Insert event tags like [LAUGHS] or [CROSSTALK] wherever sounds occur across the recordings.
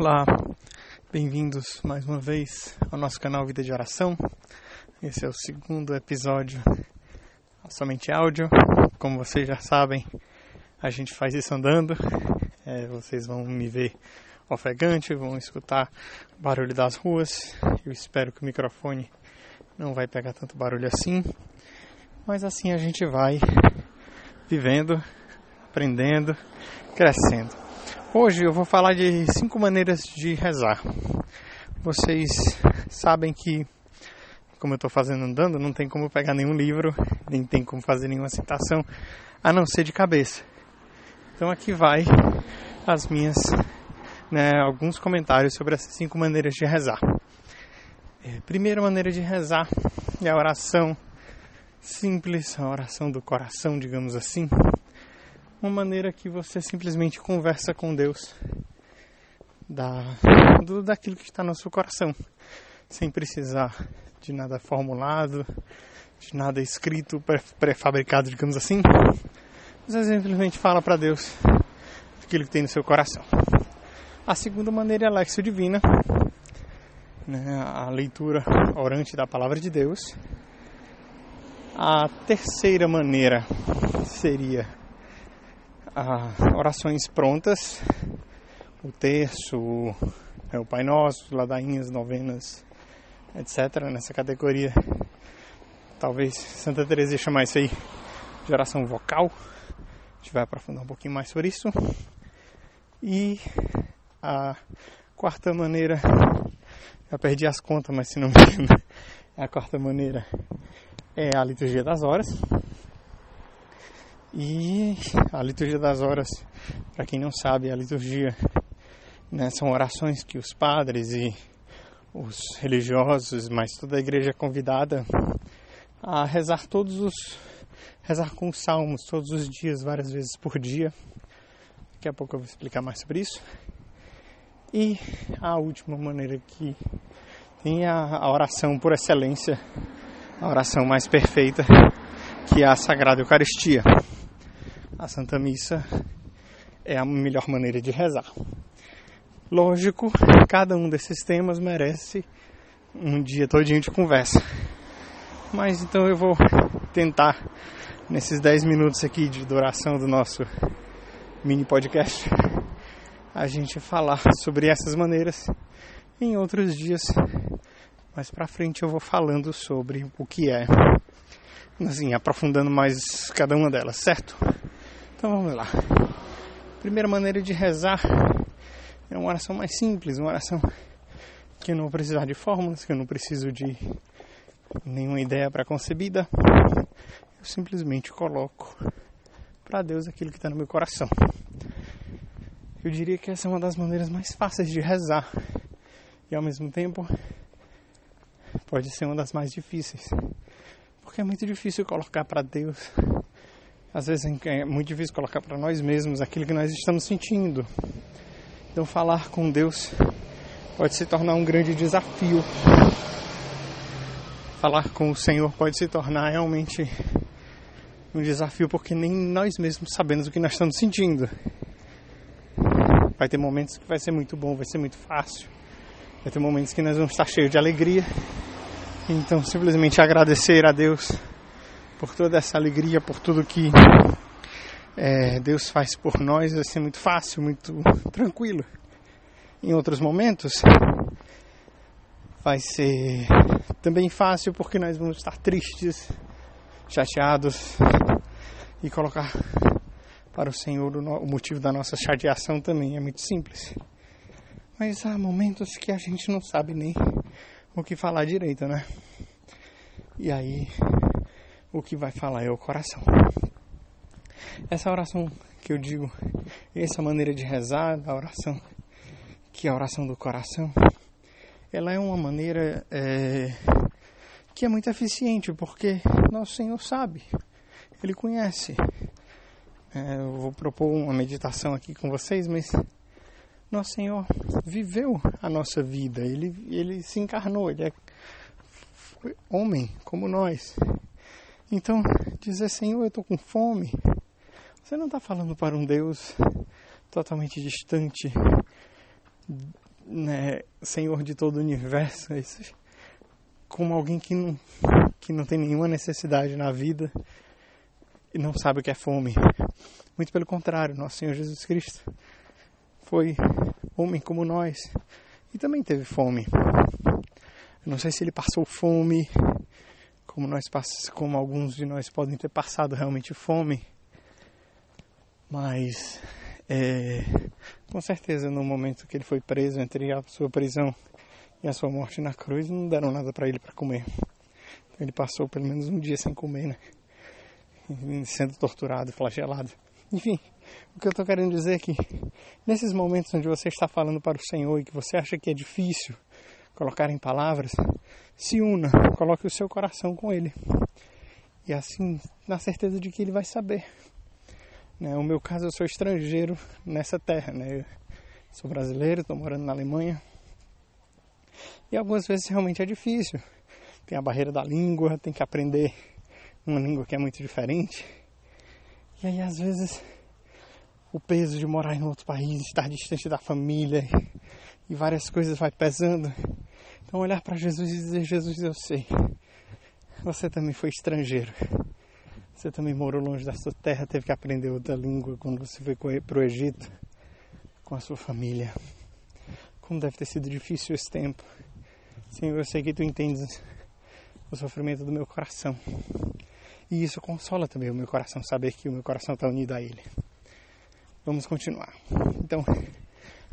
Olá, bem-vindos mais uma vez ao nosso canal Vida de Oração. Esse é o segundo episódio somente áudio. Como vocês já sabem, a gente faz isso andando. É, vocês vão me ver ofegante, vão escutar o barulho das ruas. Eu espero que o microfone não vai pegar tanto barulho assim. Mas assim a gente vai vivendo, aprendendo, crescendo. Hoje eu vou falar de cinco maneiras de rezar. Vocês sabem que, como eu estou fazendo andando, não tem como pegar nenhum livro, nem tem como fazer nenhuma citação, a não ser de cabeça. Então aqui vai as minhas, né, alguns comentários sobre essas cinco maneiras de rezar. É, primeira maneira de rezar é a oração simples, a oração do coração, digamos assim. Uma maneira que você simplesmente conversa com Deus da, do, daquilo que está no seu coração, sem precisar de nada formulado, de nada escrito, pré-fabricado, digamos assim. Você simplesmente fala para Deus aquilo que tem no seu coração. A segunda maneira é a Lexio Divina, né, a leitura orante da palavra de Deus. A terceira maneira seria a orações prontas, o terço, o Pai Nosso, ladainhas, novenas, etc. Nessa categoria, talvez Santa Teresa chamar isso aí de oração vocal. A gente vai aprofundar um pouquinho mais sobre isso. E a quarta maneira, já perdi as contas, mas se não me engano, [LAUGHS] a quarta maneira é a liturgia das horas. E a liturgia das horas, para quem não sabe, a liturgia né, são orações que os padres e os religiosos, mas toda a igreja é convidada a rezar todos os rezar com os salmos todos os dias, várias vezes por dia. Daqui a pouco eu vou explicar mais sobre isso. E a última maneira que tem a, a oração por excelência, a oração mais perfeita, que é a Sagrada Eucaristia. A Santa Missa é a melhor maneira de rezar. Lógico, cada um desses temas merece um dia todinho de conversa. Mas então eu vou tentar, nesses 10 minutos aqui de duração do nosso mini podcast, a gente falar sobre essas maneiras em outros dias mais pra frente eu vou falando sobre o que é, assim, aprofundando mais cada uma delas, certo? Então vamos lá. Primeira maneira de rezar é uma oração mais simples, uma oração que eu não vou precisar de fórmulas, que eu não preciso de nenhuma ideia pré-concebida. Eu simplesmente coloco para Deus aquilo que está no meu coração. Eu diria que essa é uma das maneiras mais fáceis de rezar e ao mesmo tempo pode ser uma das mais difíceis. Porque é muito difícil colocar para Deus. Às vezes é muito difícil colocar para nós mesmos aquilo que nós estamos sentindo. Então, falar com Deus pode se tornar um grande desafio. Falar com o Senhor pode se tornar realmente um desafio porque nem nós mesmos sabemos o que nós estamos sentindo. Vai ter momentos que vai ser muito bom, vai ser muito fácil. Vai ter momentos que nós vamos estar cheios de alegria. Então, simplesmente agradecer a Deus por toda essa alegria, por tudo que é, Deus faz por nós, vai ser muito fácil, muito tranquilo. Em outros momentos, vai ser também fácil porque nós vamos estar tristes, chateados e colocar para o Senhor o motivo da nossa chateação também é muito simples. Mas há momentos que a gente não sabe nem o que falar direito, né? E aí o que vai falar é o coração. Essa oração que eu digo, essa maneira de rezar, a oração, que é a oração do coração, ela é uma maneira é, que é muito eficiente, porque nosso Senhor sabe, Ele conhece. É, eu vou propor uma meditação aqui com vocês, mas nosso Senhor viveu a nossa vida, ele, ele se encarnou, ele é homem como nós. Então, dizer Senhor, eu estou com fome, você não está falando para um Deus totalmente distante né, Senhor de todo o universo, isso, como alguém que não, que não tem nenhuma necessidade na vida e não sabe o que é fome. Muito pelo contrário, nosso Senhor Jesus Cristo foi homem como nós e também teve fome. Eu não sei se ele passou fome, como nós como alguns de nós podem ter passado realmente fome, mas é, com certeza no momento que ele foi preso entre a sua prisão e a sua morte na cruz não deram nada para ele para comer. Então ele passou pelo menos um dia sem comer, né? Sendo torturado, flagelado. Enfim, o que eu estou querendo dizer é que nesses momentos onde você está falando para o Senhor e que você acha que é difícil colocar em palavras, se una, coloque o seu coração com Ele. E assim, na certeza de que Ele vai saber. Né? O meu caso, eu sou estrangeiro nessa terra, né? Eu sou brasileiro, estou morando na Alemanha. E algumas vezes realmente é difícil. Tem a barreira da língua, tem que aprender uma língua que é muito diferente. E aí, às vezes, o peso de morar em outro país, estar distante da família e várias coisas vai pesando. Então, olhar para Jesus e dizer: Jesus, eu sei, você também foi estrangeiro. Você também morou longe da sua terra, teve que aprender outra língua quando você foi para o Egito com a sua família. Como deve ter sido difícil esse tempo. Senhor, eu sei que tu entendes o sofrimento do meu coração. E isso consola também o meu coração, saber que o meu coração está unido a Ele. Vamos continuar. Então,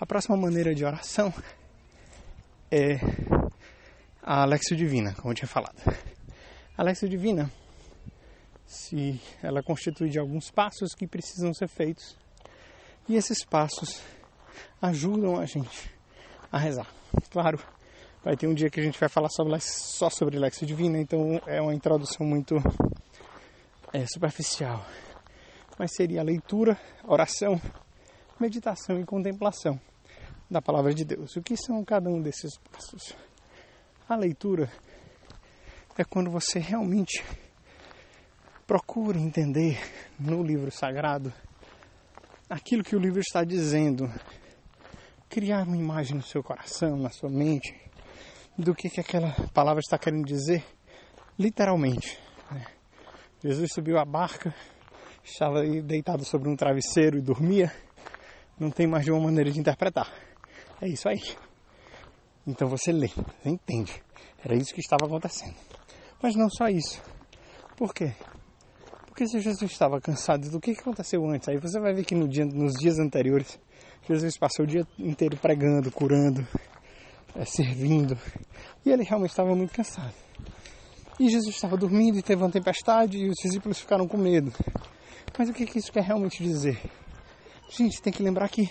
a próxima maneira de oração é a Alexio Divina, como eu tinha falado. A Alexio Divina, se ela constitui de alguns passos que precisam ser feitos. E esses passos ajudam a gente a rezar. Claro, vai ter um dia que a gente vai falar sobre, só sobre Lexo Divina, então é uma introdução muito é, superficial, mas seria a leitura, oração, meditação e contemplação da palavra de Deus. O que são cada um desses passos? A leitura é quando você realmente procura entender no livro sagrado aquilo que o livro está dizendo, criar uma imagem no seu coração, na sua mente, do que, que aquela palavra está querendo dizer, literalmente. Né? Jesus subiu a barca, estava deitado sobre um travesseiro e dormia. Não tem mais de uma maneira de interpretar. É isso aí. Então você lê, você entende. Era isso que estava acontecendo. Mas não só isso. Por quê? Porque se Jesus estava cansado do que aconteceu antes, aí você vai ver que no dia, nos dias anteriores, Jesus passou o dia inteiro pregando, curando, é, servindo. E ele realmente estava muito cansado. E Jesus estava dormindo e teve uma tempestade e os discípulos ficaram com medo. Mas o que, que isso quer realmente dizer? Gente, tem que lembrar que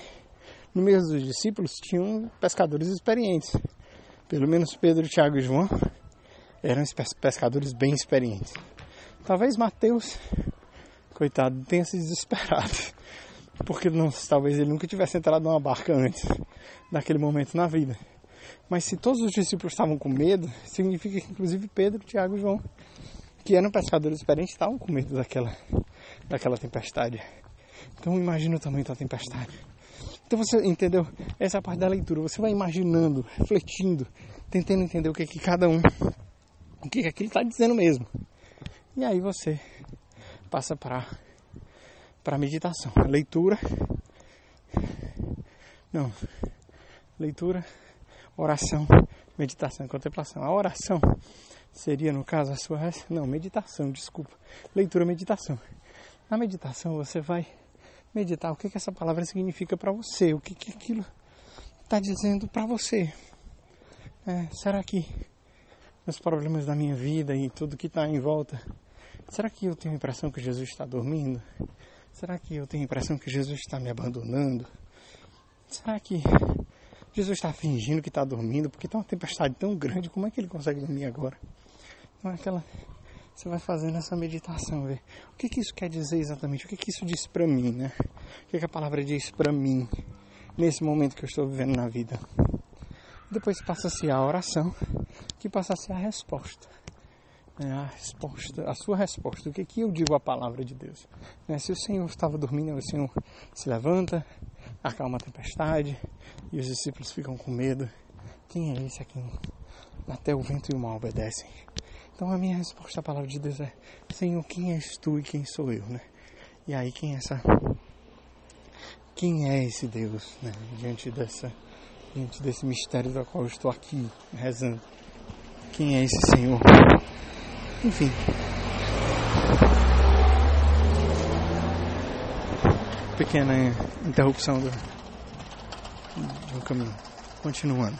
no meio dos discípulos tinham pescadores experientes. Pelo menos Pedro, Tiago e João eram pescadores bem experientes. Talvez Mateus, coitado, tenha se desesperado. [LAUGHS] Porque não, talvez ele nunca tivesse entrado numa barca antes daquele momento na vida. Mas se todos os discípulos estavam com medo, significa que inclusive Pedro, Tiago e João, que eram pescadores experientes, estavam com medo daquela, daquela tempestade. Então imagina o tamanho da tempestade. Então você entendeu? Essa é parte da leitura. Você vai imaginando, refletindo, tentando entender o que é que cada um, o que é que ele está dizendo mesmo. E aí você passa para para meditação, leitura. Não. Leitura oração, meditação contemplação. A oração seria, no caso, a sua. Não, meditação, desculpa. Leitura, meditação. Na meditação você vai meditar o que, que essa palavra significa para você, o que, que aquilo está dizendo para você. É, será que os problemas da minha vida e tudo que está em volta, será que eu tenho a impressão que Jesus está dormindo? Será que eu tenho a impressão que Jesus está me abandonando? Será que Jesus está fingindo que está dormindo porque está uma tempestade tão grande, como é que ele consegue dormir agora? Então, aquela, você vai fazendo essa meditação, ver o que, que isso quer dizer exatamente, o que, que isso diz para mim, né? O que, que a palavra diz para mim nesse momento que eu estou vivendo na vida. Depois passa-se a oração, que passa a a resposta. Né? A resposta, a sua resposta. O que, que eu digo à palavra de Deus? Né? Se o Senhor estava dormindo, o Senhor se levanta, acalma a tempestade e os discípulos ficam com medo. Quem é esse a quem até o vento e o mar obedecem? Então a minha resposta à palavra de Deus é: Senhor, quem és tu e quem sou eu, né? E aí quem é essa quem é esse Deus, né? Diante dessa diante desse mistério do qual eu estou aqui rezando. Quem é esse Senhor? Enfim. Pequena interrupção do, do caminho. Continuando.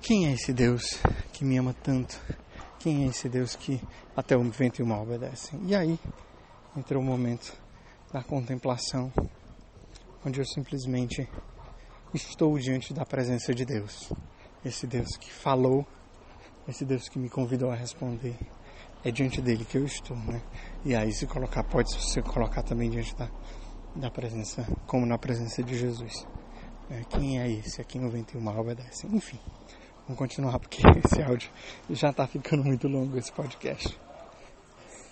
Quem é esse Deus que me ama tanto? Quem é esse Deus que até o vento e o mal obedecem? E aí entrou o momento da contemplação, onde eu simplesmente estou diante da presença de Deus. Esse Deus que falou, esse Deus que me convidou a responder. É diante dele que eu estou, né? E aí se colocar, pode se colocar também diante da, da presença, como na presença de Jesus. É, quem é esse a quem o vento e o mal obedecem? Enfim, vamos continuar porque [LAUGHS] esse áudio já está ficando muito longo, esse podcast.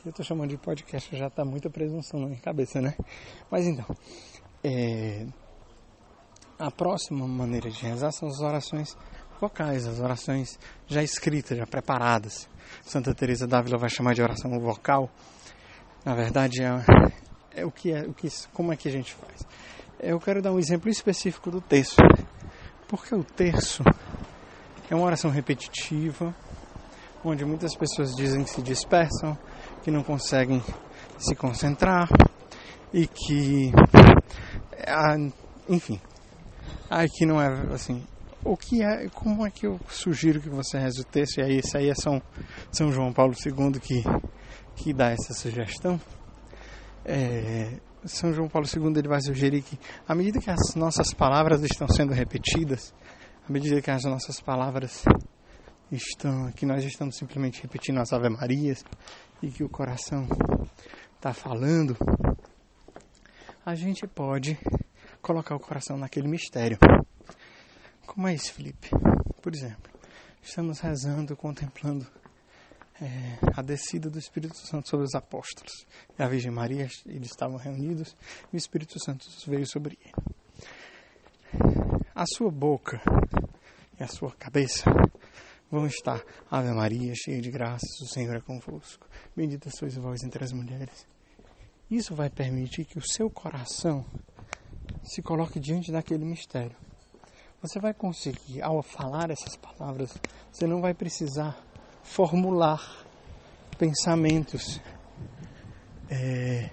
Eu estou chamando de podcast, já está muita presunção na minha cabeça, né? Mas então, é, a próxima maneira de rezar são as orações vocais, as orações já escritas, já preparadas. Santa Teresa d'Ávila vai chamar de oração vocal. Na verdade, é, é o que é, o que, como é que a gente faz? Eu quero dar um exemplo específico do terço, porque o terço é uma oração repetitiva, onde muitas pessoas dizem que se dispersam, que não conseguem se concentrar e que, enfim, Aqui não é assim. O que é, como é que eu sugiro que você reze o texto? E aí, isso aí é São, São João Paulo II que, que dá essa sugestão. É, São João Paulo II ele vai sugerir que, à medida que as nossas palavras estão sendo repetidas, à medida que as nossas palavras estão, que nós estamos simplesmente repetindo as Ave Marias e que o coração está falando, a gente pode colocar o coração naquele mistério. Como é isso, Felipe? Por exemplo, estamos rezando, contemplando é, a descida do Espírito Santo sobre os apóstolos. E a Virgem Maria, eles estavam reunidos e o Espírito Santo veio sobre ele. A sua boca e a sua cabeça vão estar Ave Maria, cheia de graças, o Senhor é convosco. Bendita sois vós entre as mulheres. Isso vai permitir que o seu coração se coloque diante daquele mistério. Você vai conseguir, ao falar essas palavras, você não vai precisar formular pensamentos. É,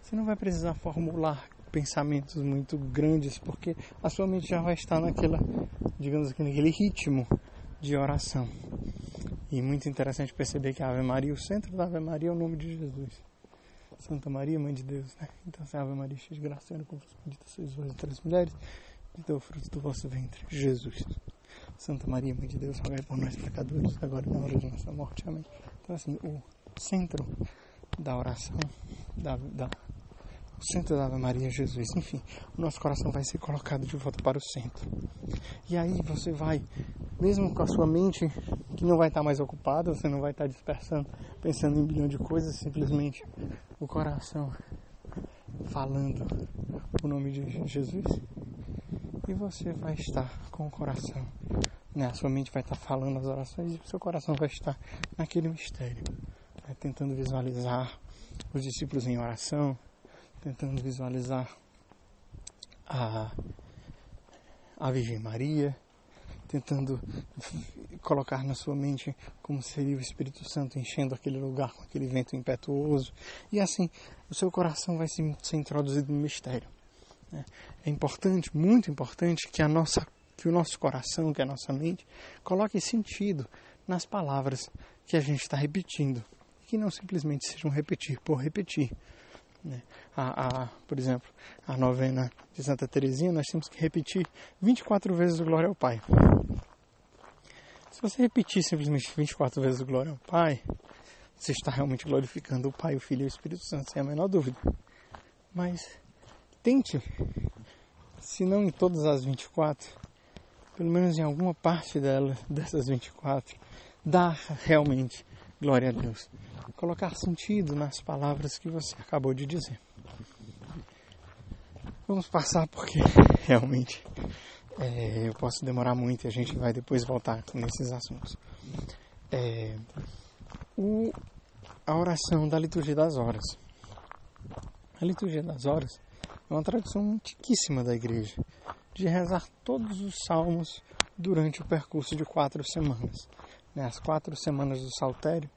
você não vai precisar formular pensamentos muito grandes, porque a sua mente já vai estar naquela, digamos assim, naquele ritmo de oração. E muito interessante perceber que a Ave Maria, o centro da Ave Maria é o nome de Jesus. Santa Maria, Mãe de Deus, né? Então, Ave Maria, cheia de graça, Senhor, com vos bendita sois vós entre as mulheres, e o fruto do vosso ventre, Jesus. Santa Maria, Mãe de Deus, rogai por nós pecadores, agora e na hora de nossa morte. Amém. Então, assim, o centro da oração, da, da, centro da Ave Maria Jesus. Enfim, o nosso coração vai ser colocado de volta para o centro. E aí você vai, mesmo com a sua mente que não vai estar mais ocupada, você não vai estar dispersando, pensando em um bilhão de coisas, simplesmente o coração falando o nome de Jesus e você vai estar com o coração, né? A sua mente vai estar falando as orações e o seu coração vai estar naquele mistério, né? tentando visualizar os discípulos em oração, tentando visualizar a, a Virgem Maria, tentando colocar na sua mente como seria o Espírito Santo enchendo aquele lugar com aquele vento impetuoso. E assim, o seu coração vai se, ser introduzido no mistério. Né? É importante, muito importante, que, a nossa, que o nosso coração, que a nossa mente, coloque sentido nas palavras que a gente está repetindo. Que não simplesmente sejam repetir por repetir. Né? A, a, por exemplo, a novena de Santa Teresinha, nós temos que repetir 24 vezes o Glória ao Pai. Se você repetir simplesmente 24 vezes o Glória ao Pai, você está realmente glorificando o Pai, o Filho e o Espírito Santo, sem a menor dúvida. Mas tente, se não em todas as 24, pelo menos em alguma parte dela, dessas 24, dar realmente glória a Deus colocar sentido nas palavras que você acabou de dizer. Vamos passar porque [LAUGHS] realmente é, eu posso demorar muito e a gente vai depois voltar nesses assuntos. É, o, a oração da liturgia das horas. A liturgia das horas é uma tradição antiquíssima da igreja de rezar todos os salmos durante o percurso de quatro semanas. Né, as quatro semanas do saltério,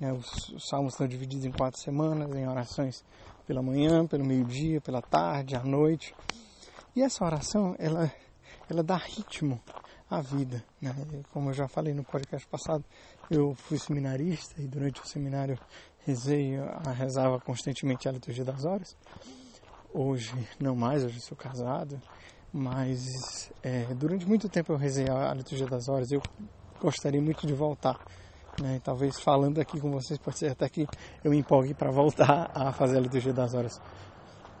os, os salmos estão divididos em quatro semanas, em orações pela manhã, pelo meio-dia, pela tarde, à noite. E essa oração, ela, ela dá ritmo à vida. Né? Como eu já falei no podcast passado, eu fui seminarista e durante o seminário rezei, rezava constantemente a liturgia das horas. Hoje não mais, hoje sou casado, mas é, durante muito tempo eu rezei a liturgia das horas. Eu gostaria muito de voltar né? Talvez falando aqui com vocês, pode ser até que eu me empolgue para voltar a fazer a liturgia das horas.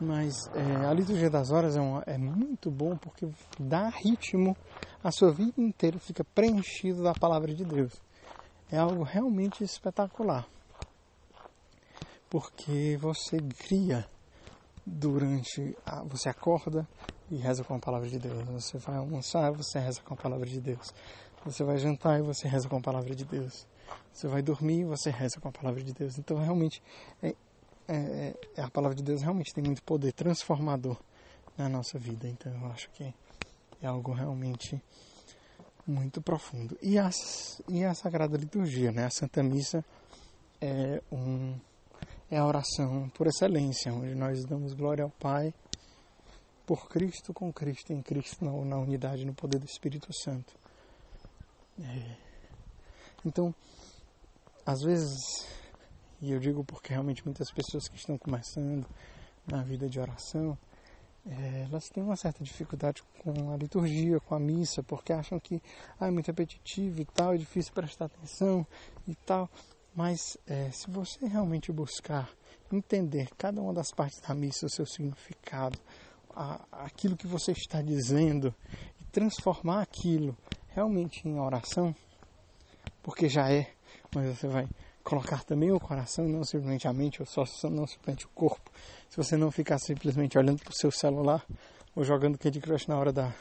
Mas é, a liturgia das horas é, uma, é muito bom porque dá ritmo, a sua vida inteira fica preenchido da palavra de Deus. É algo realmente espetacular. Porque você cria durante. A, você acorda e reza com a palavra de Deus. Você vai almoçar, você reza com a palavra de Deus. Você vai jantar e você reza com a palavra de Deus. Você vai dormir e você reza com a palavra de Deus. Então, realmente, é, é, é, a palavra de Deus realmente tem muito poder transformador na nossa vida. Então, eu acho que é algo realmente muito profundo. E a, e a Sagrada Liturgia, né? A Santa Missa é, um, é a oração por excelência, onde nós damos glória ao Pai por Cristo, com Cristo, em Cristo, na, unidade, no poder do Espírito Santo. É. Então, às vezes, e eu digo porque realmente muitas pessoas que estão começando na vida de oração, é, elas têm uma certa dificuldade com a liturgia, com a missa, porque acham que ah, é muito repetitivo e tal, é difícil prestar atenção e tal. Mas é, se você realmente buscar entender cada uma das partes da missa, o seu significado, a, aquilo que você está dizendo, e transformar aquilo realmente em oração, porque já é mas você vai colocar também o coração, não simplesmente a mente, ou só não simplesmente o corpo. Se você não ficar simplesmente olhando para o seu celular ou jogando Candy Crush na hora da,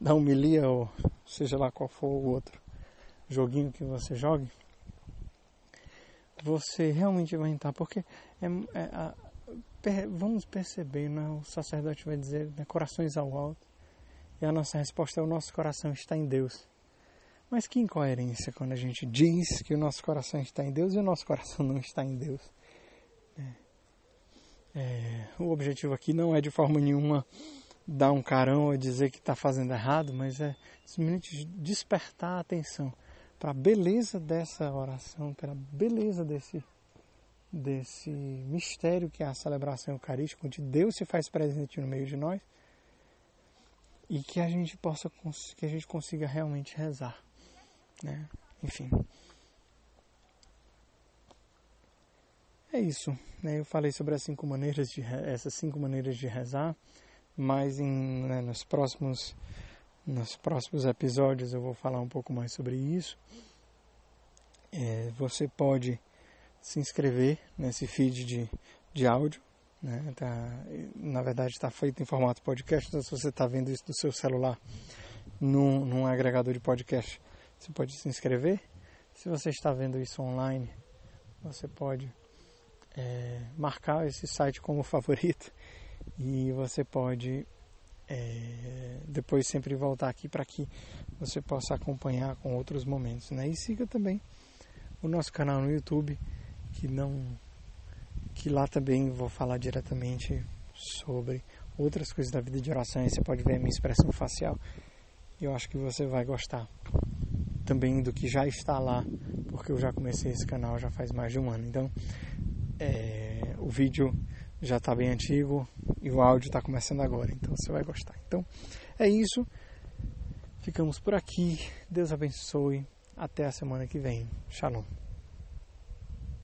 da humilia, ou seja lá qual for o outro joguinho que você jogue, você realmente vai entrar, porque é, é a, per, vamos perceber, né, o sacerdote vai dizer, né, corações ao alto, e a nossa resposta é o nosso coração está em Deus. Mas que incoerência quando a gente diz que o nosso coração está em Deus e o nosso coração não está em Deus. É. É, o objetivo aqui não é de forma nenhuma dar um carão ou dizer que está fazendo errado, mas é simplesmente despertar a atenção para a beleza dessa oração, pela beleza desse, desse mistério que é a celebração eucarística, onde Deus se faz presente no meio de nós e que a gente possa que a gente consiga realmente rezar né? Enfim. É isso. Né? Eu falei sobre as cinco maneiras de essas cinco maneiras de rezar, mas em, né, nos próximos nos próximos episódios eu vou falar um pouco mais sobre isso. É, você pode se inscrever nesse feed de, de áudio. Né? Tá, na verdade está feito em formato podcast, então se você está vendo isso do seu celular num, num agregador de podcast, você pode se inscrever. Se você está vendo isso online, você pode é, marcar esse site como [LAUGHS] favorito e você pode é, depois sempre voltar aqui para que você possa acompanhar com outros momentos. Né? E siga também o nosso canal no YouTube, que não que lá também vou falar diretamente sobre outras coisas da vida de oração. Aí você pode ver a minha expressão facial. Eu acho que você vai gostar também do que já está lá, porque eu já comecei esse canal já faz mais de um ano. Então, é, o vídeo já está bem antigo e o áudio está começando agora, então você vai gostar. Então, é isso. Ficamos por aqui. Deus abençoe. Até a semana que vem. Shalom.